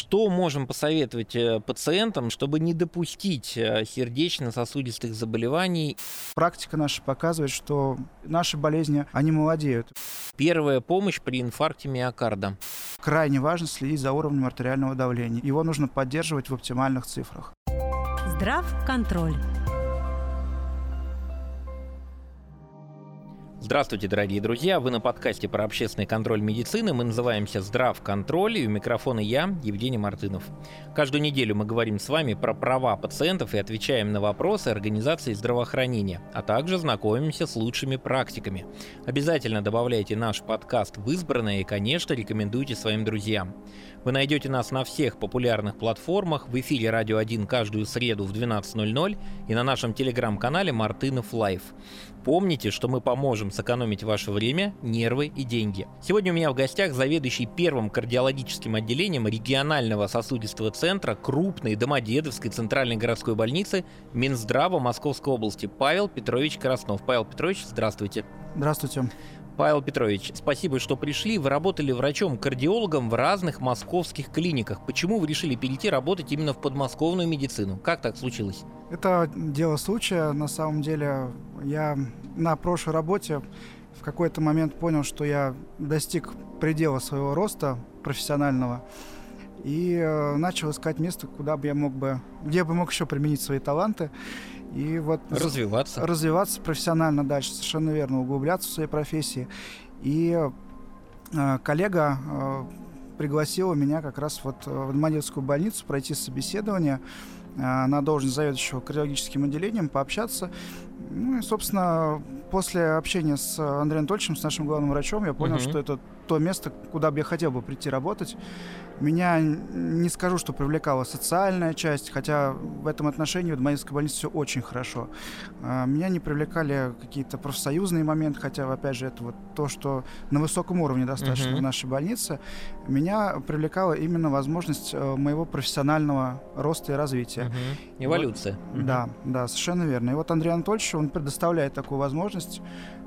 Что можем посоветовать э, пациентам, чтобы не допустить э, сердечно-сосудистых заболеваний? Практика наша показывает, что наши болезни, они молодеют. Первая помощь при инфаркте миокарда. Крайне важно следить за уровнем артериального давления. Его нужно поддерживать в оптимальных цифрах. Здрав Здравствуйте, дорогие друзья! Вы на подкасте про общественный контроль медицины. Мы называемся «Здрав контроль» и у микрофона я, Евгений Мартынов. Каждую неделю мы говорим с вами про права пациентов и отвечаем на вопросы организации здравоохранения, а также знакомимся с лучшими практиками. Обязательно добавляйте наш подкаст в избранное и, конечно, рекомендуйте своим друзьям. Вы найдете нас на всех популярных платформах, в эфире «Радио 1» каждую среду в 12.00 и на нашем телеграм-канале «Мартынов Лайф». Помните, что мы поможем сэкономить ваше время, нервы и деньги. Сегодня у меня в гостях заведующий первым кардиологическим отделением регионального сосудистого центра крупной Домодедовской центральной городской больницы Минздрава Московской области Павел Петрович Краснов. Павел Петрович, здравствуйте. Здравствуйте. Павел Петрович, спасибо, что пришли. Вы работали врачом-кардиологом в разных московских клиниках. Почему вы решили перейти работать именно в подмосковную медицину? Как так случилось? Это дело случая. На самом деле, я на прошлой работе в какой-то момент понял, что я достиг предела своего роста профессионального и э, начал искать место, куда бы я мог бы, где бы мог еще применить свои таланты. И вот развиваться. Развиваться профессионально дальше, совершенно верно, углубляться в своей профессии. И э, коллега э, пригласила меня как раз вот в Домодедовскую больницу пройти собеседование э, на должность заведующего кардиологическим отделением, пообщаться. Ну и, собственно, после общения с Андреем Анатольевичем, с нашим главным врачом, я понял, угу. что это то место, куда бы я хотел бы прийти работать. Меня не скажу, что привлекала социальная часть, хотя в этом отношении в Дмаинской больнице все очень хорошо. А, меня не привлекали какие-то профсоюзные моменты, хотя, опять же, это вот то, что на высоком уровне достаточно uh-huh. в нашей больнице. Меня привлекала именно возможность э, моего профессионального роста и развития. Uh-huh. Эволюция. Вот, uh-huh. Да, да, совершенно верно. И вот Андрей Анатольевич, он предоставляет такую возможность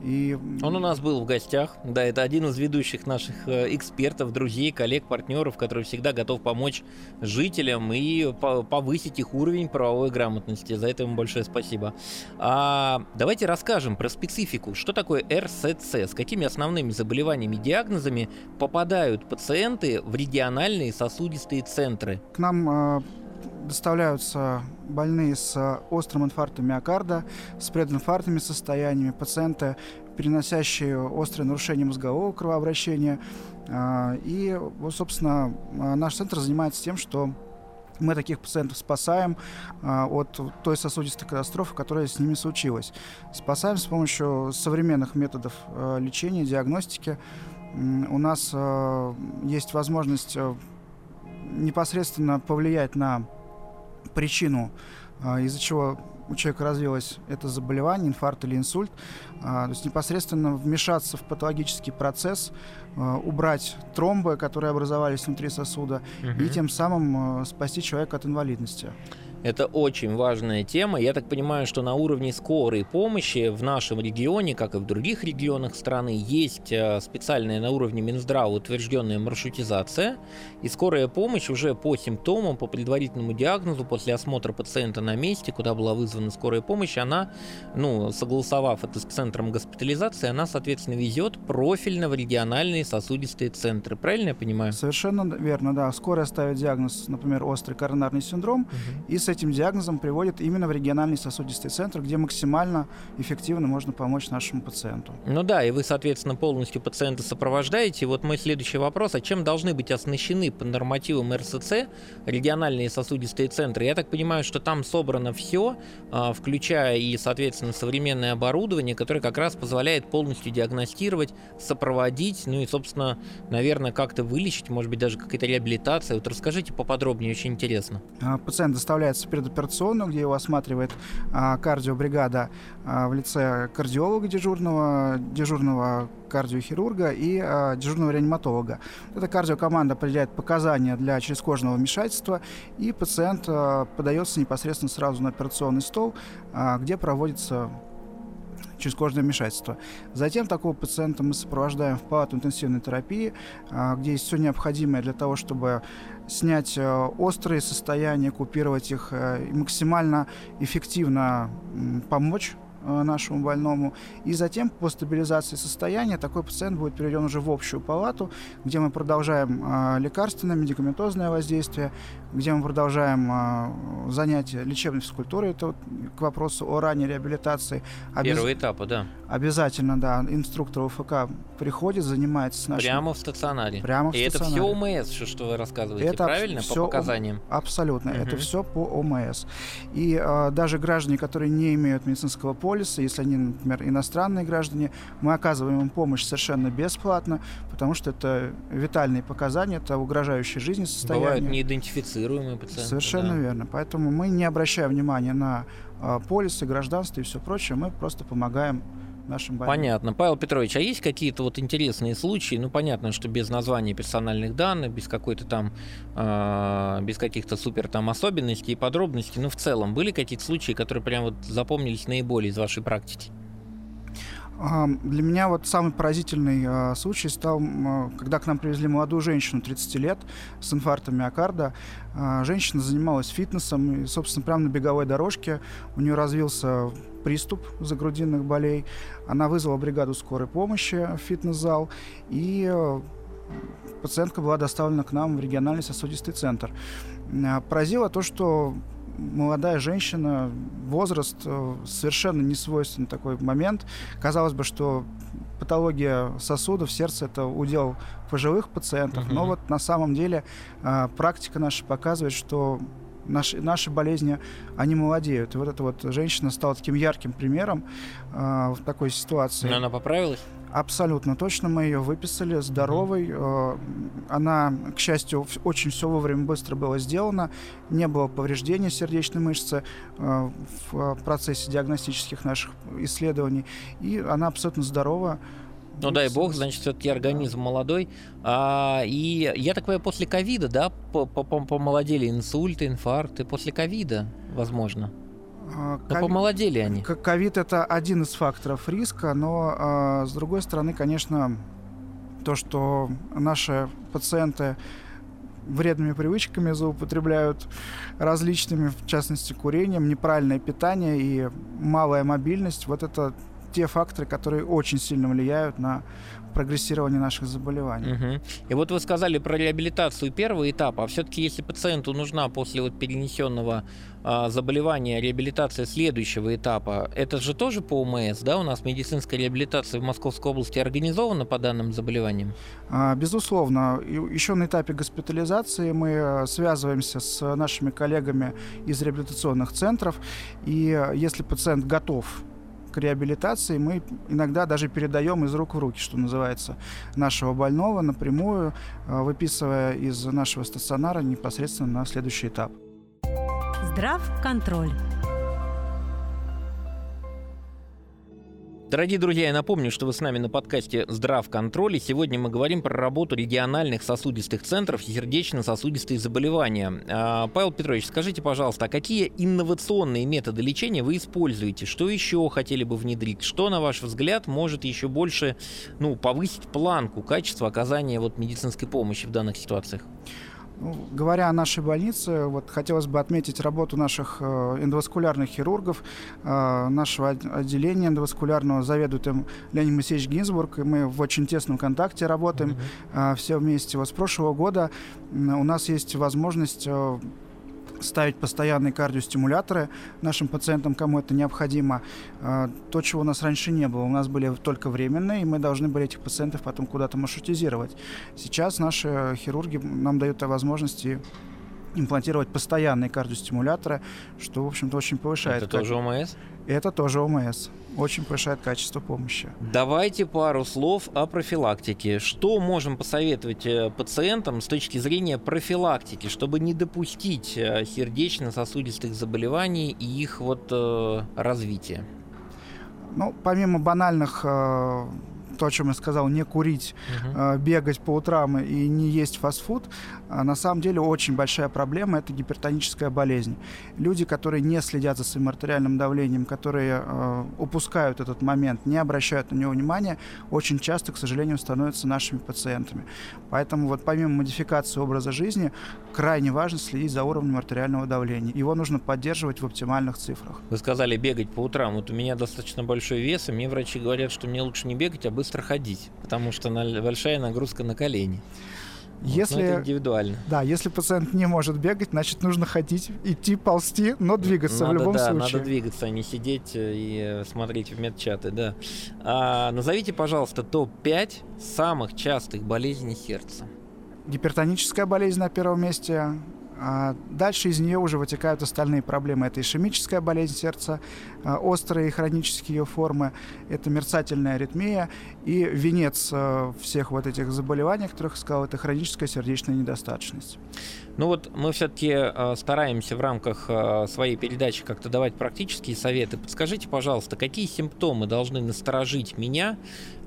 и... Он у нас был в гостях, да, это один из ведущих наших э, экспертов, друзей, коллег, партнеров, который всегда готов помочь жителям и повысить их уровень правовой грамотности. За это ему большое спасибо. А давайте расскажем про специфику. Что такое РСЦ? С какими основными заболеваниями и диагнозами попадают пациенты в региональные сосудистые центры? К нам э, доставляются больные с острым инфарктом миокарда, с прединфарктными состояниями, пациенты, переносящие острые нарушения мозгового кровообращения. А, и, собственно, наш центр занимается тем, что мы таких пациентов спасаем а, от той сосудистой катастрофы, которая с ними случилась. Спасаем с помощью современных методов а, лечения, диагностики. У нас есть возможность непосредственно повлиять на причину, а, из-за чего у человека развилось это заболевание, инфаркт или инсульт, а, то есть непосредственно вмешаться в патологический процесс, а, убрать тромбы, которые образовались внутри сосуда, угу. и тем самым спасти человека от инвалидности. Это очень важная тема. Я так понимаю, что на уровне скорой помощи в нашем регионе, как и в других регионах страны, есть э, специальная на уровне Минздрава утвержденная маршрутизация. И скорая помощь уже по симптомам, по предварительному диагнозу, после осмотра пациента на месте, куда была вызвана скорая помощь, она, ну, согласовав это с центром госпитализации, она, соответственно, везет профильно в региональные сосудистые центры. Правильно я понимаю? Совершенно верно, да. Скорая ставит диагноз, например, острый коронарный синдром, угу. и с этим диагнозом приводят именно в региональный сосудистый центр, где максимально эффективно можно помочь нашему пациенту. Ну да, и вы, соответственно, полностью пациента сопровождаете. Вот мой следующий вопрос, а чем должны быть оснащены по нормативам РСЦ региональные сосудистые центры? Я так понимаю, что там собрано все, а, включая и, соответственно, современное оборудование, которое как раз позволяет полностью диагностировать, сопроводить, ну и, собственно, наверное, как-то вылечить, может быть, даже какая-то реабилитация. Вот расскажите поподробнее, очень интересно. А, пациент доставляется отправляется в предоперационную, где его осматривает а, кардиобригада а, в лице кардиолога дежурного, дежурного кардиохирурга и а, дежурного реаниматолога. Эта кардиокоманда определяет показания для черезкожного вмешательства, и пациент а, подается непосредственно сразу на операционный стол, а, где проводится через кожное вмешательство. Затем такого пациента мы сопровождаем в палату интенсивной терапии, а, где есть все необходимое для того, чтобы снять э, острые состояния, купировать их э, и максимально эффективно помочь нашему больному. И затем, по стабилизации состояния, такой пациент будет переведен уже в общую палату, где мы продолжаем э, лекарственное, медикаментозное воздействие, где мы продолжаем э, занятия лечебной физкультурой. Это вот к вопросу о ранней реабилитации. Обяз... Первый этап, да. Обязательно, да. Инструктор УФК приходит, занимается с нашим... Прямо в стационаре. Прямо в И стационаре. это все ОМС, что вы рассказываете, это правильно? Все по показаниям? Абсолютно. Угу. Это все по ОМС. И э, даже граждане, которые не имеют медицинского полиса, если они, например, иностранные граждане, мы оказываем им помощь совершенно бесплатно, потому что это витальные показания, это угрожающие жизни состояние. Бывают неидентифицируемые пациенты. Совершенно да. верно. Поэтому мы не обращаем внимания на э, полисы, гражданство и все прочее. Мы просто помогаем нашим больным. Понятно. Павел Петрович, а есть какие-то вот интересные случаи? Ну, понятно, что без названия персональных данных, без какой-то там, э, без каких-то супер там особенностей и подробностей, ну, в целом, были какие-то случаи, которые прям вот запомнились наиболее из вашей практики? Для меня вот самый поразительный э, случай стал, э, когда к нам привезли молодую женщину 30 лет с инфарктом миокарда. Э, женщина занималась фитнесом, и, собственно, прямо на беговой дорожке у нее развился приступ загрудинных болей. Она вызвала бригаду скорой помощи в фитнес-зал, и пациентка была доставлена к нам в региональный сосудистый центр. Поразило то, что молодая женщина, возраст э, совершенно не свойственный такой момент. Казалось бы, что патология сосудов, сердца это удел пожилых пациентов, uh-huh. но вот на самом деле э, практика наша показывает, что наши, наши болезни, они молодеют. И вот эта вот женщина стала таким ярким примером э, в такой ситуации. Но она поправилась? Абсолютно точно мы ее выписали, здоровой. Mm-hmm. Она, к счастью, очень все вовремя быстро было сделано. Не было повреждения сердечной мышцы э, в процессе диагностических наших исследований. И она абсолютно здорова. Ну дай бог, значит, все-таки организм молодой. А, и я так понимаю, после ковида, да, помолодели инсульты, инфаркты, после ковида, возможно. А, но помолодели они. Ковид это один из факторов риска, но а, с другой стороны, конечно, то, что наши пациенты вредными привычками злоупотребляют различными, в частности, курением, неправильное питание и малая мобильность. Вот это те факторы, которые очень сильно влияют на прогрессирование наших заболеваний. Угу. И вот вы сказали про реабилитацию первого этапа, а все-таки если пациенту нужна после вот перенесенного а, заболевания реабилитация следующего этапа, это же тоже по ОМС, да? У нас медицинская реабилитация в Московской области организована по данным заболеваниям? А, безусловно. Еще на этапе госпитализации мы э, связываемся с нашими коллегами из реабилитационных центров, и э, если пациент готов к реабилитации мы иногда даже передаем из рук в руки, что называется, нашего больного напрямую, э, выписывая из нашего стационара непосредственно на следующий этап. Здрав Дорогие друзья, я напомню, что вы с нами на подкасте «Здрав контроль», и сегодня мы говорим про работу региональных сосудистых центров сердечно-сосудистые заболевания. А, Павел Петрович, скажите, пожалуйста, а какие инновационные методы лечения вы используете? Что еще хотели бы внедрить? Что, на ваш взгляд, может еще больше ну, повысить планку качества оказания вот, медицинской помощи в данных ситуациях? Ну, говоря о нашей больнице, вот хотелось бы отметить работу наших э, эндоваскулярных хирургов, э, нашего отделения эндоваскулярного заведует им Леонид Моисеевич Гинзбург, и мы в очень тесном контакте работаем mm-hmm. все вместе. Вот с прошлого года у нас есть возможность ставить постоянные кардиостимуляторы нашим пациентам, кому это необходимо. А, то, чего у нас раньше не было. У нас были только временные, и мы должны были этих пациентов потом куда-то маршрутизировать. Сейчас наши хирурги нам дают возможности имплантировать постоянные кардиостимуляторы, что, в общем-то, очень повышает... Это тоже ОМС? Это тоже ОМС. Очень повышает качество помощи. Давайте пару слов о профилактике. Что можем посоветовать э, пациентам с точки зрения профилактики, чтобы не допустить э, сердечно-сосудистых заболеваний и их вот э, развития? Ну, помимо банальных э, то, о чем я сказал, не курить, угу. бегать по утрам и не есть фастфуд, а на самом деле очень большая проблема – это гипертоническая болезнь. Люди, которые не следят за своим артериальным давлением, которые э, упускают этот момент, не обращают на него внимания, очень часто, к сожалению, становятся нашими пациентами. Поэтому вот помимо модификации образа жизни, крайне важно следить за уровнем артериального давления. Его нужно поддерживать в оптимальных цифрах. Вы сказали бегать по утрам. Вот у меня достаточно большой вес, и мне врачи говорят, что мне лучше не бегать, а быстро ходить, потому что большая нагрузка на колени. Если, вот, это индивидуально. Да, если пациент не может бегать, значит нужно ходить, идти, ползти, но двигаться надо, в любом да, случае. Надо двигаться, а не сидеть э, и э, смотреть в медчаты, да. А, назовите, пожалуйста, топ-5 самых частых болезней сердца. Гипертоническая болезнь на первом месте, дальше из нее уже вытекают остальные проблемы. Это ишемическая болезнь сердца, а, острые хронические ее формы, это мерцательная аритмия и венец а, всех вот этих заболеваний, о которых я сказал, это хроническая сердечная недостаточность. Ну вот мы все-таки э, стараемся в рамках э, своей передачи как-то давать практические советы. Подскажите, пожалуйста, какие симптомы должны насторожить меня,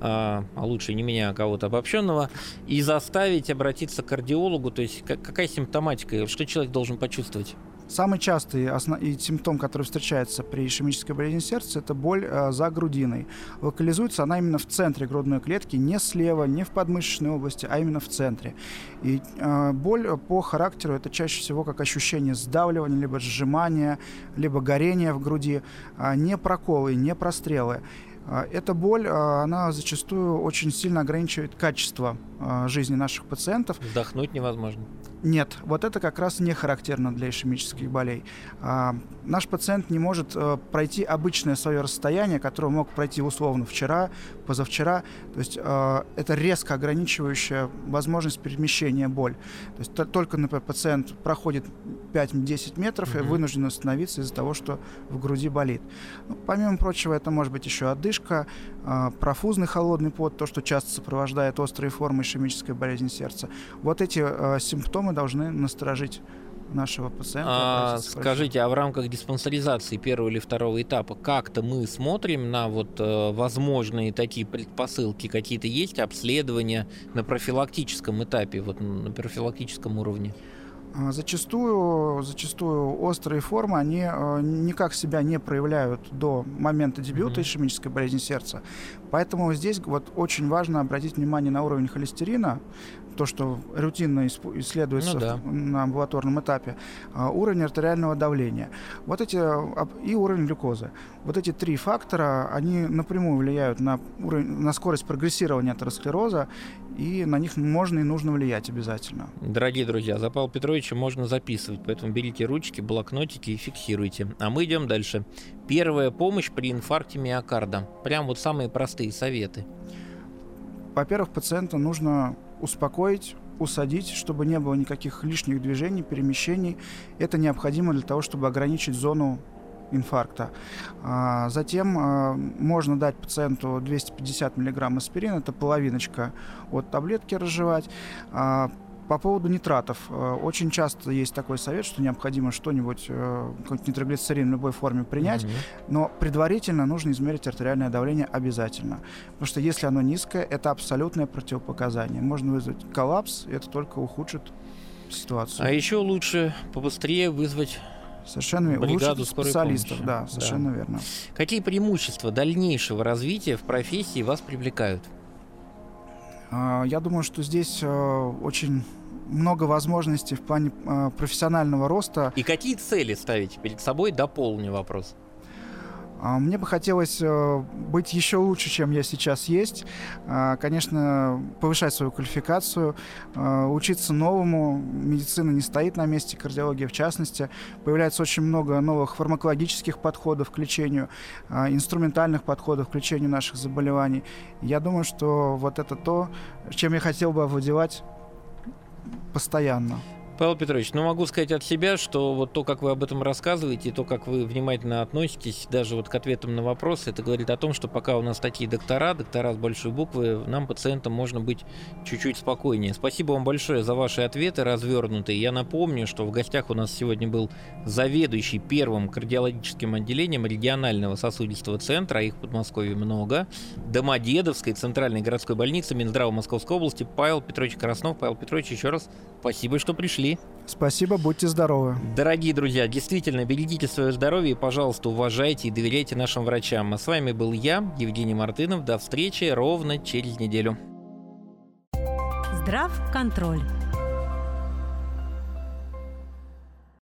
э, а лучше не меня, а кого-то обобщенного, и заставить обратиться к кардиологу? То есть какая симптоматика, что человек должен почувствовать? Самый частый основ... и симптом, который встречается при ишемической болезни сердца, это боль э, за грудиной. Локализуется она именно в центре грудной клетки, не слева, не в подмышечной области, а именно в центре. И э, боль по характеру это чаще всего как ощущение сдавливания, либо сжимания, либо горения в груди, э, не проколы, не прострелы. А, эта боль, а, она зачастую очень сильно ограничивает качество а, жизни наших пациентов. Вдохнуть невозможно. Нет, вот это как раз не характерно для ишемических болей. Наш пациент не может э, пройти обычное свое расстояние, которое мог пройти условно вчера, позавчера. То есть это резко ограничивающая возможность перемещения боль. То есть только, например, пациент проходит 5-10 метров mm-hmm. и вынужден остановиться из-за того, что в груди болит. Ну, помимо прочего, это может быть еще одышка, а, профузный холодный пот, то, что часто сопровождает острые формы ишемической болезни сердца. Вот эти а, симптомы должны насторожить нашего пациента. А, скажите, а в рамках диспансеризации первого или второго этапа как-то мы смотрим на вот э, возможные такие предпосылки, какие-то есть обследования на профилактическом этапе, вот на профилактическом уровне? А, зачастую, зачастую острые формы, они э, никак себя не проявляют до момента дебюта mm-hmm. ишемической болезни сердца. Поэтому здесь вот очень важно обратить внимание на уровень холестерина, то, что рутинно исследуется ну, да. на амбулаторном этапе, а, уровень артериального давления. Вот эти и уровень глюкозы. Вот эти три фактора, они напрямую влияют на, уровень, на скорость прогрессирования атеросклероза, и на них можно и нужно влиять обязательно. Дорогие друзья, за Павла Петровича можно записывать, поэтому берите ручки, блокнотики и фиксируйте. А мы идем дальше. Первая помощь при инфаркте миокарда. Прям вот самые простые советы. Во-первых, пациента нужно успокоить, усадить, чтобы не было никаких лишних движений, перемещений. Это необходимо для того, чтобы ограничить зону инфаркта. А, затем а, можно дать пациенту 250 мг аспирина, это половиночка от таблетки разжевать. А, по поводу нитратов. Очень часто есть такой совет, что необходимо что-нибудь, э, какой-нибудь нитроглицерин в любой форме принять, mm-hmm. но предварительно нужно измерить артериальное давление обязательно. Потому что если оно низкое, это абсолютное противопоказание. Можно вызвать коллапс, и это только ухудшит ситуацию. А еще лучше побыстрее вызвать Совершенно бригаду специалистов, помощи. да, совершенно да. верно. Какие преимущества дальнейшего развития в профессии вас привлекают? А, я думаю, что здесь э, очень много возможностей в плане э, профессионального роста. И какие цели ставите перед собой? Дополни вопрос. А, мне бы хотелось э, быть еще лучше, чем я сейчас есть. А, конечно, повышать свою квалификацию, э, учиться новому. Медицина не стоит на месте, кардиология в частности. Появляется очень много новых фармакологических подходов к лечению, а, инструментальных подходов к лечению наших заболеваний. Я думаю, что вот это то, чем я хотел бы овладевать постоянно. Павел Петрович, ну могу сказать от себя, что вот то, как вы об этом рассказываете, и то, как вы внимательно относитесь даже вот к ответам на вопросы, это говорит о том, что пока у нас такие доктора, доктора с большой буквы, нам, пациентам, можно быть чуть-чуть спокойнее. Спасибо вам большое за ваши ответы развернутые. Я напомню, что в гостях у нас сегодня был заведующий первым кардиологическим отделением регионального сосудистого центра, а их в Подмосковье много, Домодедовской центральной городской больницы Минздрава Московской области Павел Петрович Краснов. Павел Петрович, еще раз спасибо, что пришли. Спасибо, будьте здоровы. Дорогие друзья, действительно, берегите свое здоровье и, пожалуйста, уважайте и доверяйте нашим врачам. А с вами был я, Евгений Мартынов. До встречи ровно через неделю. Здрав контроль.